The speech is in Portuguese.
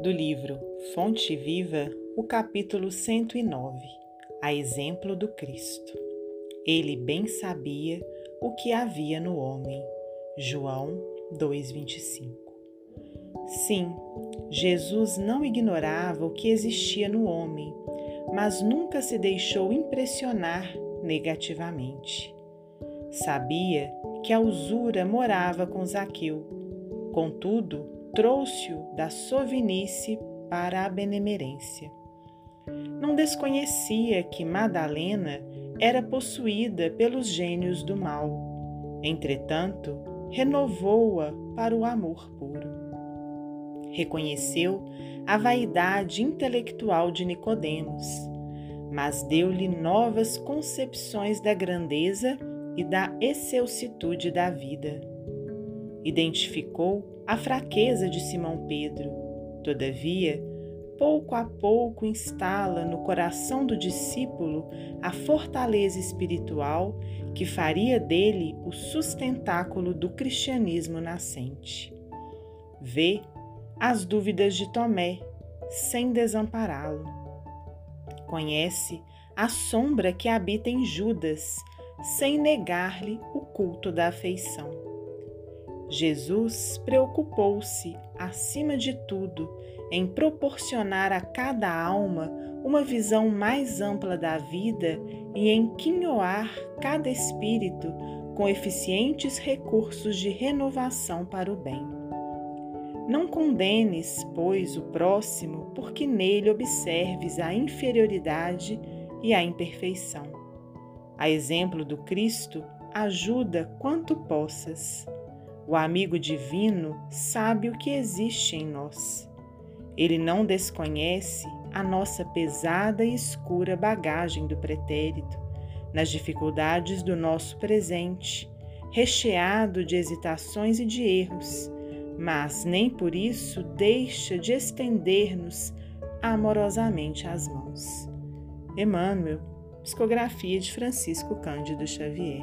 do livro Fonte Viva, o capítulo 109 A exemplo do Cristo. Ele bem sabia o que havia no homem. João 2,25 Sim, Jesus não ignorava o que existia no homem, mas nunca se deixou impressionar negativamente. Sabia que a usura morava com Zaqueu, contudo, trouxe-o da sovinice para a benemerência. Não desconhecia que Madalena era possuída pelos gênios do mal. Entretanto, renovou-a para o amor puro. Reconheceu a vaidade intelectual de Nicodemos, mas deu-lhe novas concepções da grandeza e da excelsitude da vida. Identificou a fraqueza de Simão Pedro. Todavia, pouco a pouco instala no coração do discípulo a fortaleza espiritual que faria dele o sustentáculo do cristianismo nascente. Vê as dúvidas de Tomé, sem desampará-lo. Conhece a sombra que habita em Judas, sem negar-lhe o culto da afeição Jesus preocupou-se, acima de tudo, em proporcionar a cada alma uma visão mais ampla da vida e em quinhoar cada espírito com eficientes recursos de renovação para o bem. Não condenes, pois, o próximo, porque nele observes a inferioridade e a imperfeição. A exemplo do Cristo, ajuda quanto possas. O amigo divino sabe o que existe em nós. Ele não desconhece a nossa pesada e escura bagagem do pretérito, nas dificuldades do nosso presente, recheado de hesitações e de erros, mas nem por isso deixa de estender-nos amorosamente as mãos. Emmanuel, psicografia de Francisco Cândido Xavier.